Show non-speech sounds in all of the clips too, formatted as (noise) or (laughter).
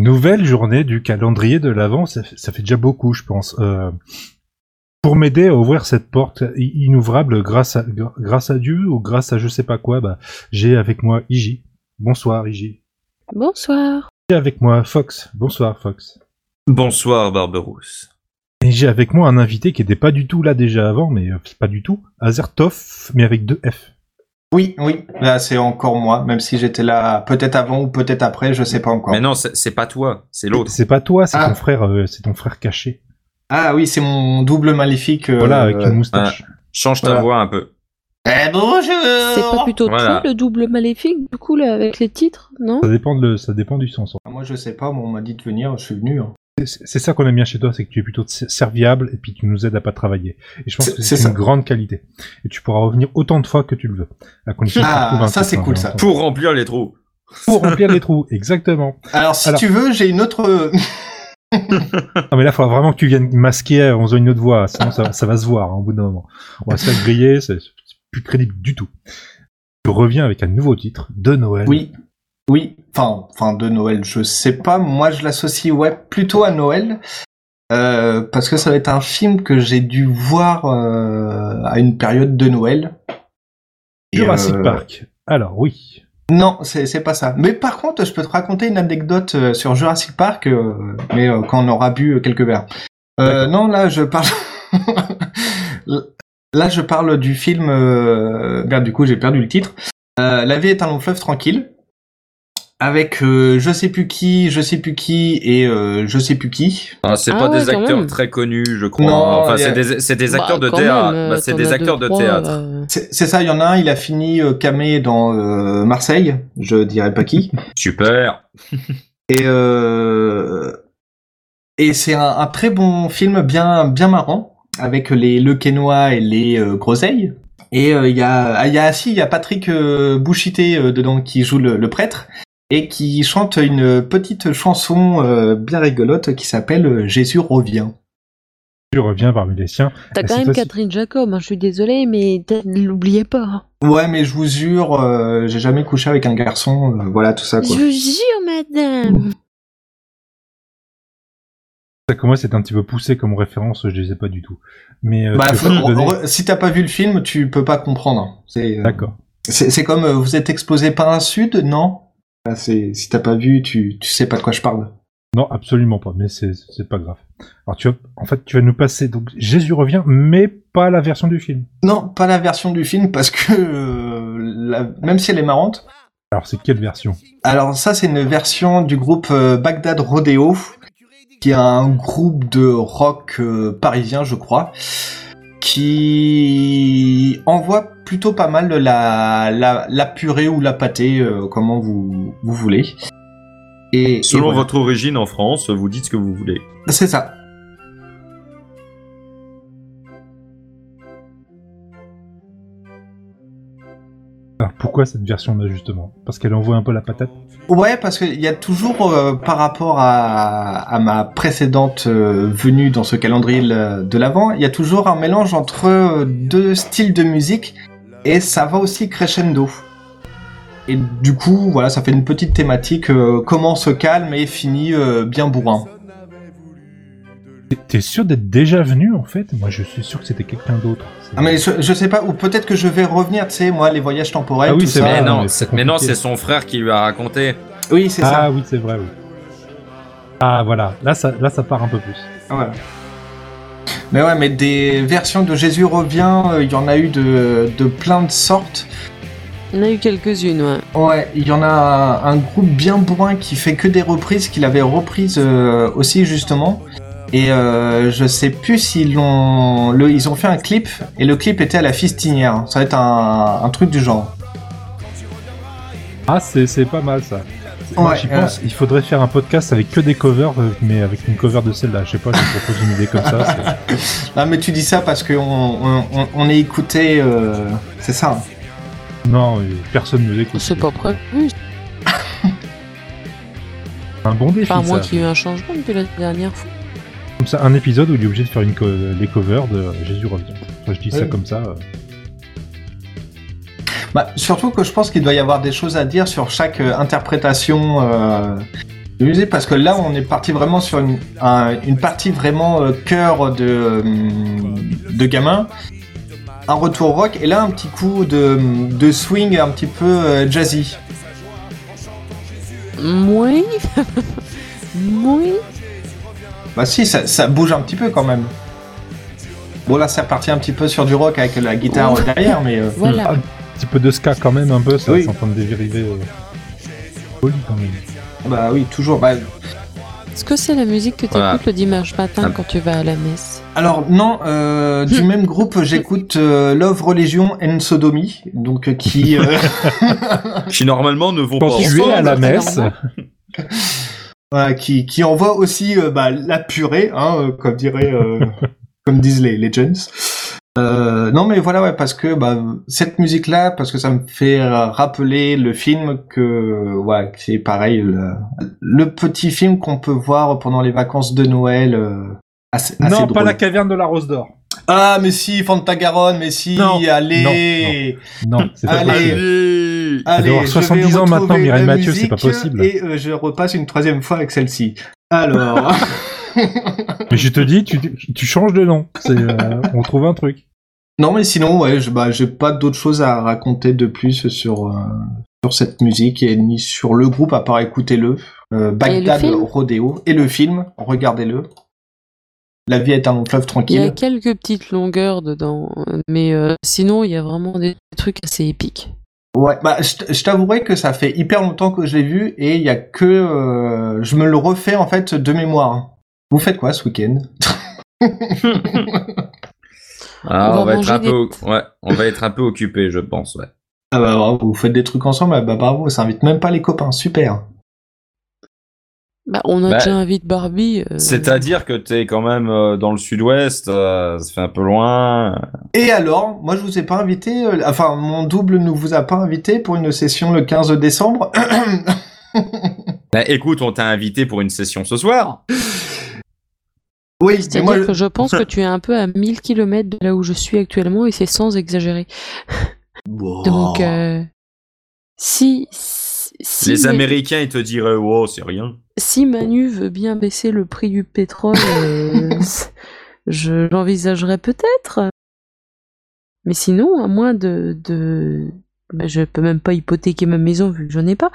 Nouvelle journée du calendrier de l'Avent, ça, fait- ça fait déjà beaucoup, je pense. Euh, pour m'aider à ouvrir cette porte inouvrable grâce à, gra- grâce à Dieu ou grâce à je sais pas quoi, bah, j'ai avec moi Iji. Bonsoir Iji. Bonsoir. J'ai avec moi Fox. Bonsoir Fox. Bonsoir Barberousse. Et j'ai avec moi un invité qui était pas du tout là déjà avant, mais euh, pas du tout. Azertov, mais avec deux F. Oui, oui, là c'est encore moi, même si j'étais là peut-être avant ou peut-être après, je sais pas encore. Mais non, c'est pas toi, c'est l'autre. C'est pas toi, c'est Ah. ton frère, euh, c'est ton frère caché. Ah oui, c'est mon double maléfique. euh, Voilà, avec une moustache. Change ta Voilà. voix un peu. Eh bonjour C'est pas plutôt Voilà. toi le double maléfique, du coup, là, avec les titres, non? Ça dépend de, ça dépend du sens. Ah, Moi je sais pas, mais on m'a dit de venir, je suis venu. hein. C'est ça qu'on aime bien chez toi, c'est que tu es plutôt serviable et puis tu nous aides à pas travailler. Et je pense que c'est une grande qualité. Et tu pourras revenir autant de fois que tu le veux. À condition que tu Ah, trouves un ça, c'est cool, ça. Pour remplir les trous. Pour (laughs) remplir les trous, exactement. Alors si Alors- tu veux, j'ai une autre... (laughs) Non mais là, il faudra vraiment que tu viennes masquer en faisant une autre voix, sinon ça, ça va se voir hein, au bout d'un moment. On va se faire griller, c'est c'est plus crédible du tout. Tu reviens avec un nouveau titre de Noël. Oui, oui, enfin, enfin de Noël, je sais pas, moi je l'associe ouais plutôt à Noël. euh, parce que ça va être un film que j'ai dû voir euh, à une période de Noël. Et, Jurassic euh, Park. Alors oui. Non, c'est pas ça. Mais par contre, je peux te raconter une anecdote sur Jurassic Park, mais quand on aura bu quelques verres. Non, là, je parle. (laughs) là, je parle du film. Merde, du coup, j'ai perdu le titre. La vie est un long fleuve tranquille. Avec euh, je sais plus qui, je sais plus qui et euh, je sais plus qui. Ah, c'est Ah pas ouais, des acteurs même. très connus, je crois. Non, enfin, a- c'est des, c'est des acteurs Bah, de théâtre. Bah, c'est des acteurs deux, de trois, théâtre. euh, C'est ça, il y en a un, il a fini euh, camé dans euh, Marseille, je dirais pas qui. Super. (laughs) Et euh, et c'est un, un très bon film, bien bien marrant, avec les Le Quénois et les euh, Groseilles. Et euh, il y a ah, il y a si il y a Patrick euh, Bouchité euh, dedans qui joue le, le prêtre et qui chante une petite chanson euh, bien rigolote qui s'appelle Jésus revient. Tu reviens parmi les siens. T'as quand même Catherine Jacob, hein, je suis désolée, mais t'as- l'oubliez pas. hein. Ouais, mais je vous jure, euh, j'ai jamais couché avec un garçon, euh, voilà tout ça quoi. Je jure, madame. Ça commence à être un petit peu poussé comme référence, je les ai pas du tout. Mais euh, Bah, faut- donner- si t'as pas vu le film, tu peux pas comprendre. C'est euh, D'accord. C'est comme euh, vous êtes exposé par un sud, non? Ah, c'est Si t'as pas vu, tu, tu sais pas de quoi je parle. Non, absolument pas, mais c'est c'est pas grave. Alors tu vas, en fait, tu vas nous passer donc Jésus revient, mais pas la version du film. Non, pas la version du film parce que euh, la- même si elle est marrante. Alors c'est quelle version? Alors ça, c'est une version du groupe euh, Bagdad Rodeo, qui est un groupe de rock euh, parisien, je crois, qui envoie plutôt pas mal la, la, la purée ou la pâtée, euh, comment vous, vous voulez. Et, et Selon voilà. votre origine en France, vous dites ce que vous voulez. C'est ça. Pourquoi cette version-là justement? Parce qu'elle envoie un peu la patate? Ouais, parce qu'il y a toujours, euh, par rapport à, ma précédente euh, venue dans ce calendrier le- de l'Avent, il y a toujours un mélange entre euh, deux styles de musique et ça va aussi crescendo. Et du coup, voilà, ça fait une petite thématique, euh, commence calme et finit bien bourrin. T'es- sûr d'être déjà venu en fait? Moi je suis sûr que c'était quelqu'un d'autre. Ah mais je, je sais pas, ou peut-être que je vais revenir, tu sais, moi, les voyages temporels, Ah oui, tout c'est ça. vrai. mais, non, mais non, c'est son frère qui lui a raconté. Oui, c'est ça. Ah oui, c'est vrai, oui. Ah voilà, là ça, là ça part un peu plus. Voilà. Mais ouais, mais des versions de Jésus revient, euh, il y en a eu de, de plein de sortes. Il y en a eu quelques-unes, ouais. Ouais, il y en a un, un groupe bien bourrin qui fait que des reprises, qu'il avait reprises euh, aussi justement. Et euh, je sais plus s'ils l'ont, le, ils ont fait un clip et le clip était à la fistinière. Ça va être un, un truc du genre. Ah c'est c'est pas mal ça. Ouais, Moi j'y euh, pense, il faudrait faire un podcast avec que des covers, euh, mais avec une cover de celle-là. Je sais pas, je te propose une idée comme ça. Ah (laughs) mais tu dis ça parce qu'on on, on, on est écouté, euh, c'est ça. hein. Non, euh, personne ne nous écoute. C'est pas prévu. un bon défi. Enfin, ça. qu'il y ait eu un changement depuis la dernière fois. Comme ça, un épisode où il est obligé de faire une co- les covers de Jésus revient. Enfin, je dis ça comme ça. euh. Bah, surtout que je pense qu'il doit y avoir des choses à dire sur chaque euh, interprétation euh, de musique parce que là on est parti vraiment sur une, un- une partie vraiment euh, cœur de, euh, de gamin. Un retour rock et là un petit coup de, de swing un petit peu euh, jazzy. Oui. (laughs) oui. Bah si, ça, ça bouge un petit peu quand même. Bon là c'est reparti un petit peu sur du rock avec la guitare derrière mais... euh, (laughs) Voilà. Un petit peu de ska quand même, un peu, ça Oui. c'est en train de dériver. Euh... Quand même. bah oui toujours. Bah, Est-ce que c'est la musique que tu écoutes Voilà. le dimanche matin Ah. quand tu vas à la messe Alors non, euh, du même groupe j'écoute euh, Love Religion and Sodomy, donc euh, qui... euh, (laughs) Qui normalement ne vont pas Quand tu es à la messe. (laughs) Voilà, qui, qui envoie aussi euh, bah, la purée, hein, euh, comme dirait, euh, (laughs) comme disent les Legends. Euh, non mais voilà ouais parce que bah, cette musique là parce que ça me fait rappeler le film que ouais c'est pareil le, le petit film qu'on peut voir pendant les vacances de Noël euh, assez, assez non, pas la caverne de la Rose d'Or. Ah mais si Fantagaronne mais si Non, allez Non, c'est pas Allez. possible. Allez Allez, doit avoir je 70 vais ans maintenant, Mireille Mathieu, c'est pas possible. Et euh, je repasse une troisième fois avec celle-ci. Alors, (laughs) Mais je te dis, tu, tu changes de nom. C'est, euh, on trouve un truc. non mais sinon, ouais, je, bah, j'ai pas d'autre chose à raconter de plus sur euh, sur cette musique et ni sur le groupe à part écouter-le. Euh, Bagdad film? Rodeo et le film, regardez-le. La vie est un long fleuve Il y a tranquille. quelques petites longueurs dedans, mais euh, sinon il y a vraiment des trucs assez épiques. Ouais, bah je t'avouerai que ça fait hyper longtemps que je l'ai vu et il y a que euh, je me le refais en fait de mémoire. Vous faites quoi ce week-end? Ah, On on, va va être un des- peu, ouais, on va être un peu occupé, je pense. Ouais. Ah bah bravo, vous faites des trucs ensemble, ah bah bravo, ça invite même pas les copains, super. Bah, on a Bah, déjà invité Barbie. euh, C'est-à-dire que t'es quand même euh, dans le sud-ouest, euh, ça fait un peu loin. Et alors, moi je vous ai pas invité, euh, enfin mon double ne vous a pas invité pour une session le 15 décembre. (coughs) Bah, écoute, on t'a invité pour une session ce soir. oui, mais C'est-à-dire moi, je- que je pense que tu es un peu à 1000 km de là où je suis actuellement et c'est sans exagérer. Wow. Donc, euh, si, si, si Les Manu- Américains, ils te diraient, oh, c'est rien. si Manu veut bien baisser le prix du pétrole, euh, (laughs) je l'envisagerais peut-être. Mais sinon, à moins de, de... bah, je peux même pas hypothéquer ma maison vu que j'en ai pas.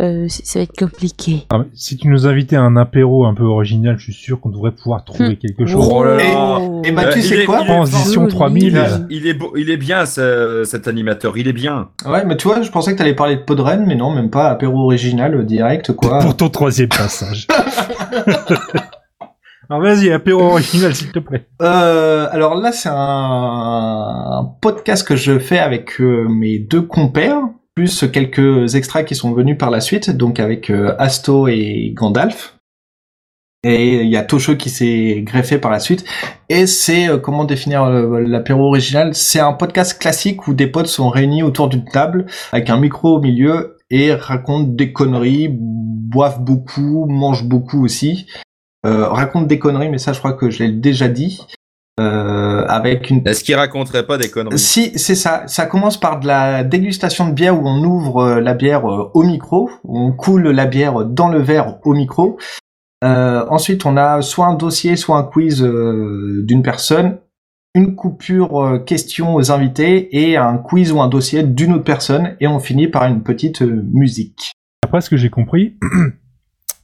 Euh, ça va être compliqué. Ah, si tu nous invitais à un apéro un peu original, je suis sûr qu'on devrait pouvoir trouver Hmm. quelque chose. Oh là là. Et bah, tu Euh, sais quoi il est Transition Joli. 3000. Il est beau, il est bien ce- cet animateur, il est bien. Ouais, mais tu vois, je pensais que t'allais parler de Podren, mais non, même pas apéro original euh, direct, quoi. Pour ton troisième passage. (laughs) Alors vas-y, apéro original s'il te plaît. Euh, alors là, c'est un, podcast que je fais avec euh, mes deux compères, plus quelques extraits qui sont venus par la suite, donc avec euh, Asto et Gandalf. Et il y a Tosho qui s'est greffé par la suite. Et c'est, comment définir l'apéro original? C'est un podcast classique où des potes sont réunis autour d'une table, avec un micro au milieu, et racontent des conneries, boivent beaucoup, mangent beaucoup aussi. Euh, racontent des conneries, mais ça je crois que je l'ai déjà dit. Euh, avec une Est-ce qu'il raconterait pas des conneries? Si, c'est ça. Ça commence par de la dégustation de bière où on ouvre euh, la bière au micro, où on coule la bière dans le verre au micro. Euh, ensuite, on a soit un dossier, soit un quiz euh, d'une personne, une coupure euh, question aux invités et un quiz ou un dossier d'une autre personne, et on finit par une petite euh, musique. Après ce que j'ai compris, (clears throat)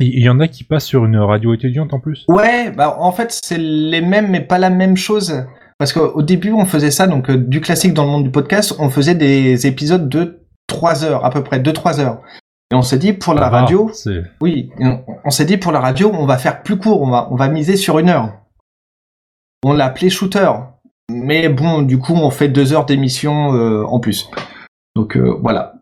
il y en a qui passent sur une radio étudiante en plus. Ouais, bah en fait c'est les mêmes mais pas la même chose. Parce qu'au début on faisait ça, donc euh, du classique dans le monde du podcast, on faisait des épisodes de 3 heures, à peu près 2-3 heures. Et on s'est dit pour la Ah, radio, oui, on, on s'est dit pour la radio on va faire plus court, on va, on va miser sur une heure. On l'a appelé shooter. Mais bon, du coup on fait deux heures d'émission euh, en plus. Donc euh, voilà.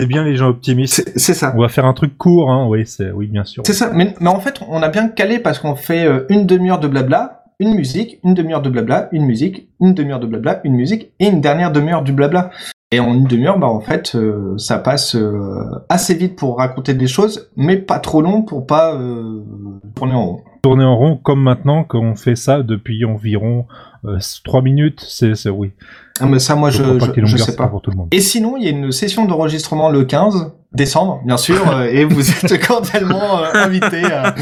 C'est bien les gens optimistes. C'est ça. On va faire un truc court, hein. Oui, c'est oui, bien sûr. C'est ça, mais, mais en fait, on a bien calé parce qu'on fait euh, une demi-heure de blabla, une musique, une demi-heure de blabla, une musique, une demi-heure de blabla, une musique et une dernière demi-heure du blabla. Et en une demi-heure, bah en fait, euh, ça passe euh, assez vite pour raconter des choses, mais pas trop long pour pas euh, tourner en rond. Tourner en rond comme maintenant quand on fait ça depuis environ 3 minutes. C'est oui. Ah, mais ça, moi, je, pas je, longueur, sais pas. pour tout le monde. Et sinon, il y a une session d'enregistrement le 15 décembre, bien sûr, euh, et vous êtes (laughs) cordialement euh, invités à,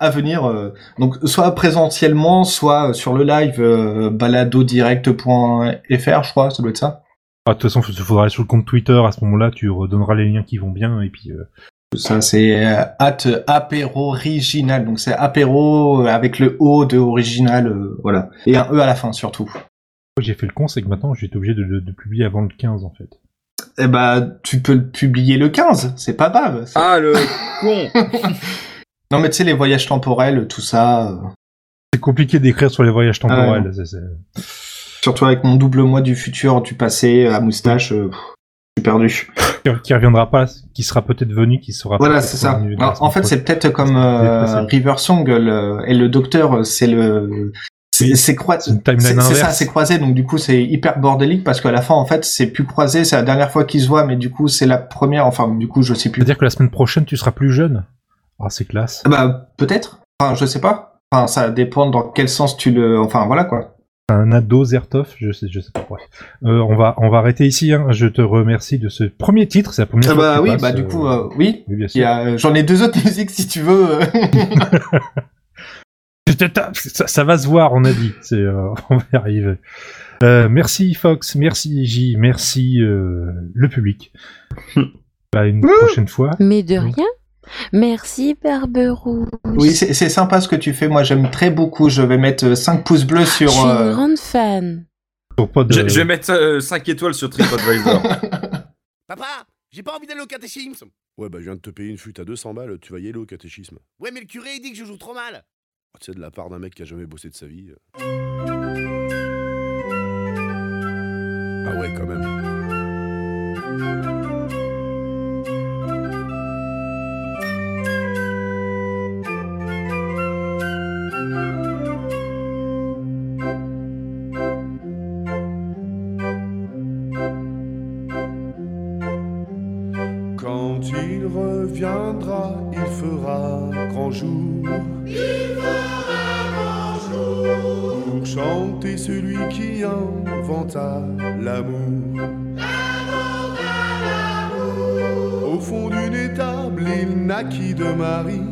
à venir, euh, donc soit présentiellement, soit sur le live euh, baladodirect.fr, je crois, ça doit être ça. Ah, de toute façon, il faudra aller sur le compte Twitter. À ce moment-là, tu redonneras les liens qui vont bien et puis. euh, Ça, c'est euh, at apéro original, donc c'est apéro euh, avec le O de original, euh, voilà, et un E à la fin surtout. J'ai fait le con, c'est que maintenant, j'ai été obligé de, de- de publier avant le 15, en fait. Eh bah, tu peux le publier le 15, c'est pas grave. Ah, le (laughs) con Non, mais tu sais, les voyages temporels, tout ça. euh, C'est compliqué d'écrire sur les voyages temporels. Ah c'est- Surtout avec mon double moi du futur, du passé, à moustache, euh, suis perdu. Qui, reviendra pas, qui sera peut-être venu, qui sera. Voilà, c'est ça. Alors, en fait, c'est peut-être comme euh, River Song le- et le docteur, c'est le. C'est c'est croi- C'est ça, c'est croisé, donc du coup c'est hyper bordélique parce qu'à la fin en fait c'est plus croisé, c'est la dernière fois qu'ils se voient, mais du coup c'est la première, enfin du coup je sais plus. C'est-à-dire que la semaine prochaine, tu seras plus jeune. Ah, c'est classe. Ah Bah peut-être, enfin je sais pas, enfin ça dépend dans quel sens tu le, enfin voilà quoi. Un ado Zertov, je sais, je sais pas. Bref. Euh, on va, on va arrêter ici. Hein. Je te remercie de ce premier titre. C'est la première Ah fois. bah que tu oui, bah du euh, coup euh, oui, oui, a, j'en ai deux autres (laughs) musiques si tu veux. (laughs) euh. Ça, ça va se voir, on a dit. C'est, euh, (laughs) on va y arriver. Euh, merci Fox, merci J, merci euh, le public. Bah, une prochaine fois. Mais de Oui. rien. Merci, Barberousse. Oui, c'est sympa ce que tu fais. Moi, j'aime très beaucoup. Je vais mettre 5 pouces bleus Je sur. suis une euh, grande fan. De- je, je vais mettre 5 étoiles sur TripAdvisor. (laughs) Papa, j'ai pas envie d'aller au catéchisme. Ouais, bah je viens de te payer une flûte à 200 balles, tu vas y aller au catéchisme. Ouais, mais le curé il dit que je joue trop mal. Oh, Tu sais, de la part d'un mec qui a jamais bossé de sa vie. euh. Ah ouais, quand même. Quand il reviendra, il fera grand jour. Pour chanter celui qui inventa l'amour. Au fond d'une étable, il naquit de Marie.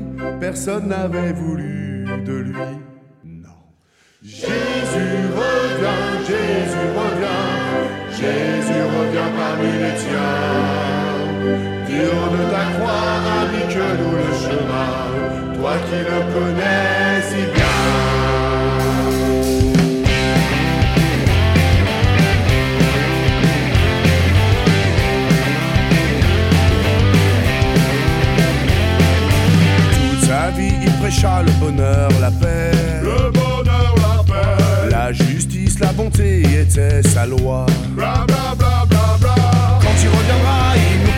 Personne n'avait voulu de lui. Non. Jésus revient, Jésus revient, Jésus revient parmi les tiens. De ta croix, indique-nous le chemin, toi qui le connais si bien. Toute sa vie, il prêcha le bonheur, la paix. Le bonheur, la paix. La justice, la bonté était sa loi. Bla bla bla.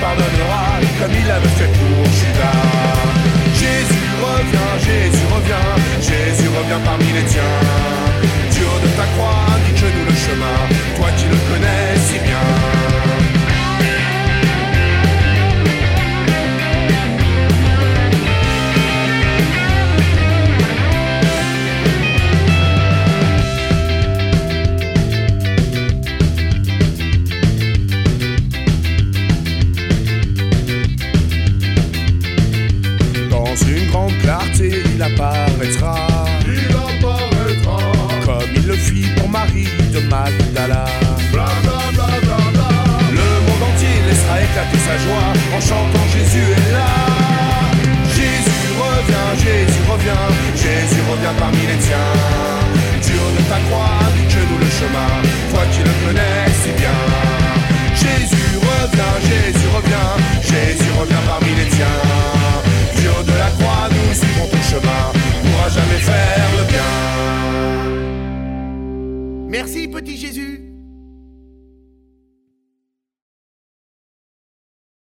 Pardonnera, comme il avait fait pour Judas. Jésus revient, Jésus revient, Jésus revient parmi les tiens. Dieu de ta croix, indique-nous le chemin, toi qui le connais